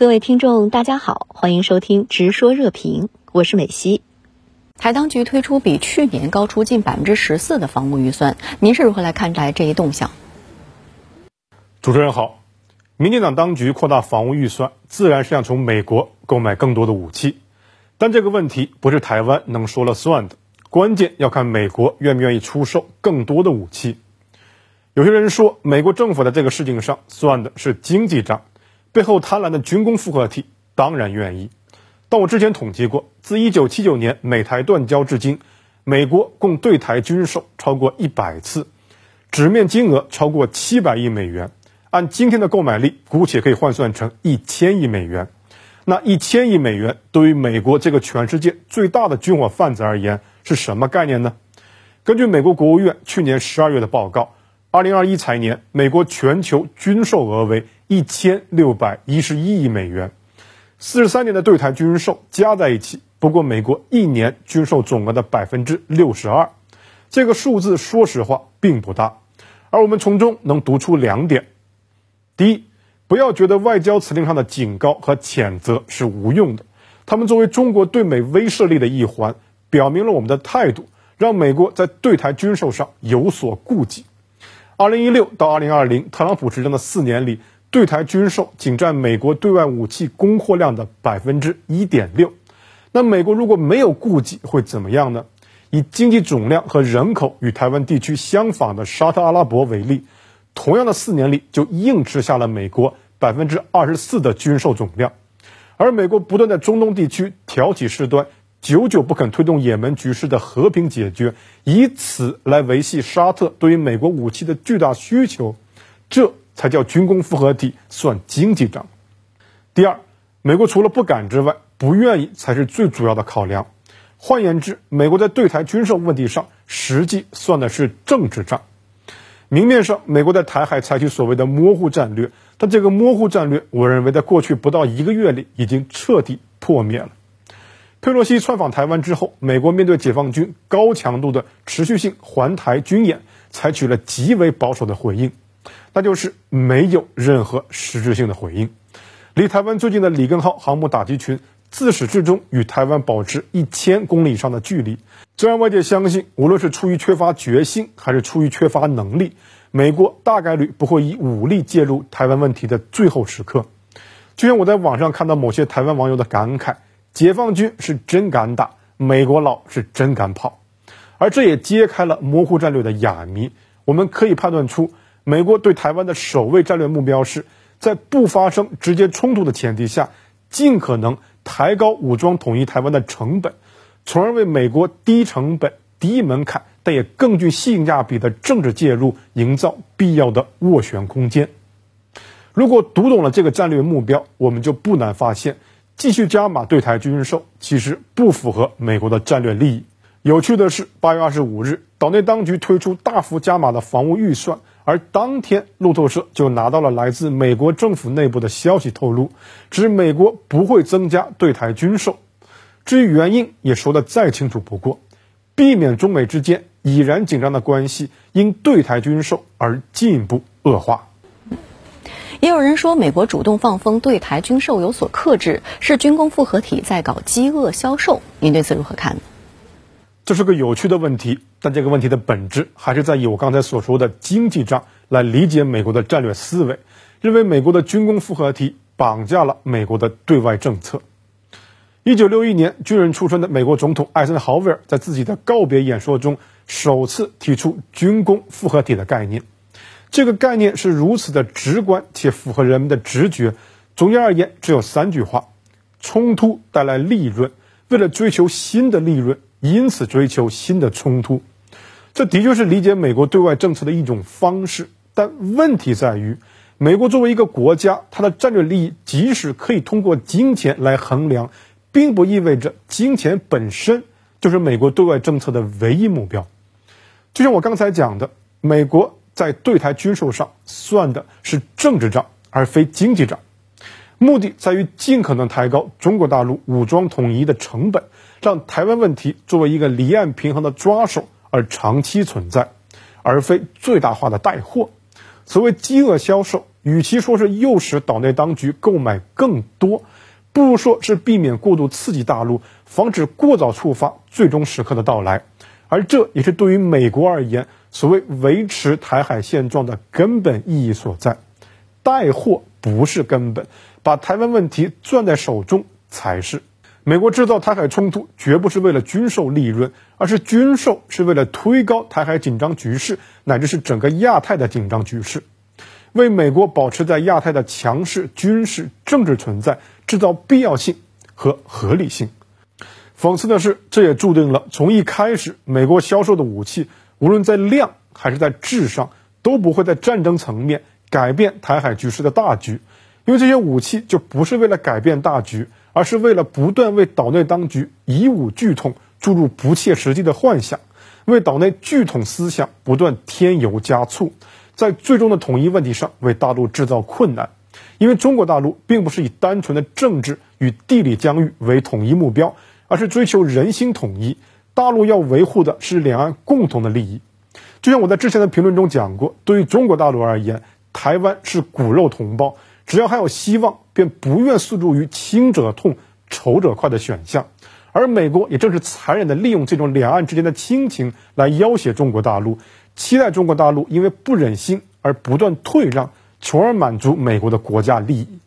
各位听众，大家好，欢迎收听《直说热评》，我是美西。台当局推出比去年高出近百分之十四的房屋预算，您是如何来看待这一动向？主持人好，民进党当局扩大房屋预算，自然是想从美国购买更多的武器，但这个问题不是台湾能说了算的，关键要看美国愿不愿意出售更多的武器。有些人说，美国政府在这个事情上算的是经济账。背后贪婪的军工复合体当然愿意，但我之前统计过，自1979年美台断交至今，美国共对台军售超过一百次，纸面金额超过700亿美元，按今天的购买力，姑且可以换算成一千亿美元。那一千亿美元对于美国这个全世界最大的军火贩子而言是什么概念呢？根据美国国务院去年12月的报告。二零二一财年，美国全球军售额为一千六百一十一亿美元，四十三年的对台军售加在一起，不过美国一年军售总额的百分之六十二。这个数字说实话并不大，而我们从中能读出两点：第一，不要觉得外交辞令上的警告和谴责是无用的，他们作为中国对美威慑力的一环，表明了我们的态度，让美国在对台军售上有所顾忌。二零一六到二零二零，特朗普执政的四年里，对台军售仅占美国对外武器供货量的百分之一点六。那美国如果没有顾忌，会怎么样呢？以经济总量和人口与台湾地区相仿的沙特阿拉伯为例，同样的四年里就硬吃下了美国百分之二十四的军售总量。而美国不断在中东地区挑起事端。久久不肯推动也门局势的和平解决，以此来维系沙特对于美国武器的巨大需求，这才叫军工复合体算经济账。第二，美国除了不敢之外，不愿意才是最主要的考量。换言之，美国在对台军售问题上，实际算的是政治账。明面上，美国在台海采取所谓的模糊战略，但这个模糊战略，我认为在过去不到一个月里，已经彻底破灭了。佩洛西窜访台湾之后，美国面对解放军高强度的持续性环台军演，采取了极为保守的回应，那就是没有任何实质性的回应。离台湾最近的里根号航母打击群，自始至终与台湾保持一千公里以上的距离，这让外界相信，无论是出于缺乏决心，还是出于缺乏能力，美国大概率不会以武力介入台湾问题的最后时刻。就像我在网上看到某些台湾网友的感慨。解放军是真敢打，美国佬是真敢跑，而这也揭开了模糊战略的哑谜。我们可以判断出，美国对台湾的首位战略目标是在不发生直接冲突的前提下，尽可能抬高武装统一台湾的成本，从而为美国低成本、低门槛但也更具性价比的政治介入营造必要的斡旋空间。如果读懂了这个战略目标，我们就不难发现。继续加码对台军售，其实不符合美国的战略利益。有趣的是，八月二十五日，岛内当局推出大幅加码的防务预算，而当天路透社就拿到了来自美国政府内部的消息，透露指美国不会增加对台军售。至于原因，也说的再清楚不过，避免中美之间已然紧张的关系因对台军售而进一步恶化。也有人说，美国主动放风对台军售有所克制，是军工复合体在搞饥饿销售。您对此如何看？这是个有趣的问题，但这个问题的本质还是在以我刚才所说的经济账来理解美国的战略思维，认为美国的军工复合体绑架了美国的对外政策。一九六一年，军人出身的美国总统艾森豪威尔在自己的告别演说中首次提出军工复合体的概念。这个概念是如此的直观且符合人们的直觉。总结而言，只有三句话：冲突带来利润，为了追求新的利润，因此追求新的冲突。这的确是理解美国对外政策的一种方式。但问题在于，美国作为一个国家，它的战略利益即使可以通过金钱来衡量，并不意味着金钱本身就是美国对外政策的唯一目标。就像我刚才讲的，美国。在对台军售上算的是政治账，而非经济账，目的在于尽可能抬高中国大陆武装统一的成本，让台湾问题作为一个离岸平衡的抓手而长期存在，而非最大化的带货。所谓饥饿销售，与其说是诱使岛内当局购买更多，不如说是避免过度刺激大陆，防止过早触发最终时刻的到来。而这也是对于美国而言，所谓维持台海现状的根本意义所在。带货不是根本，把台湾问题攥在手中才是。美国制造台海冲突绝不是为了军售利润，而是军售是为了推高台海紧张局势，乃至是整个亚太的紧张局势，为美国保持在亚太的强势军事政治存在制造必要性和合理性。讽刺的是，这也注定了从一开始，美国销售的武器，无论在量还是在质上，都不会在战争层面改变台海局势的大局，因为这些武器就不是为了改变大局，而是为了不断为岛内当局以武拒统注入不切实际的幻想，为岛内拒统思想不断添油加醋，在最终的统一问题上为大陆制造困难，因为中国大陆并不是以单纯的政治与地理疆域为统一目标。而是追求人心统一，大陆要维护的是两岸共同的利益。就像我在之前的评论中讲过，对于中国大陆而言，台湾是骨肉同胞，只要还有希望，便不愿诉诸于轻者痛、仇者快的选项。而美国也正是残忍地利用这种两岸之间的亲情来要挟中国大陆，期待中国大陆因为不忍心而不断退让，从而满足美国的国家利益。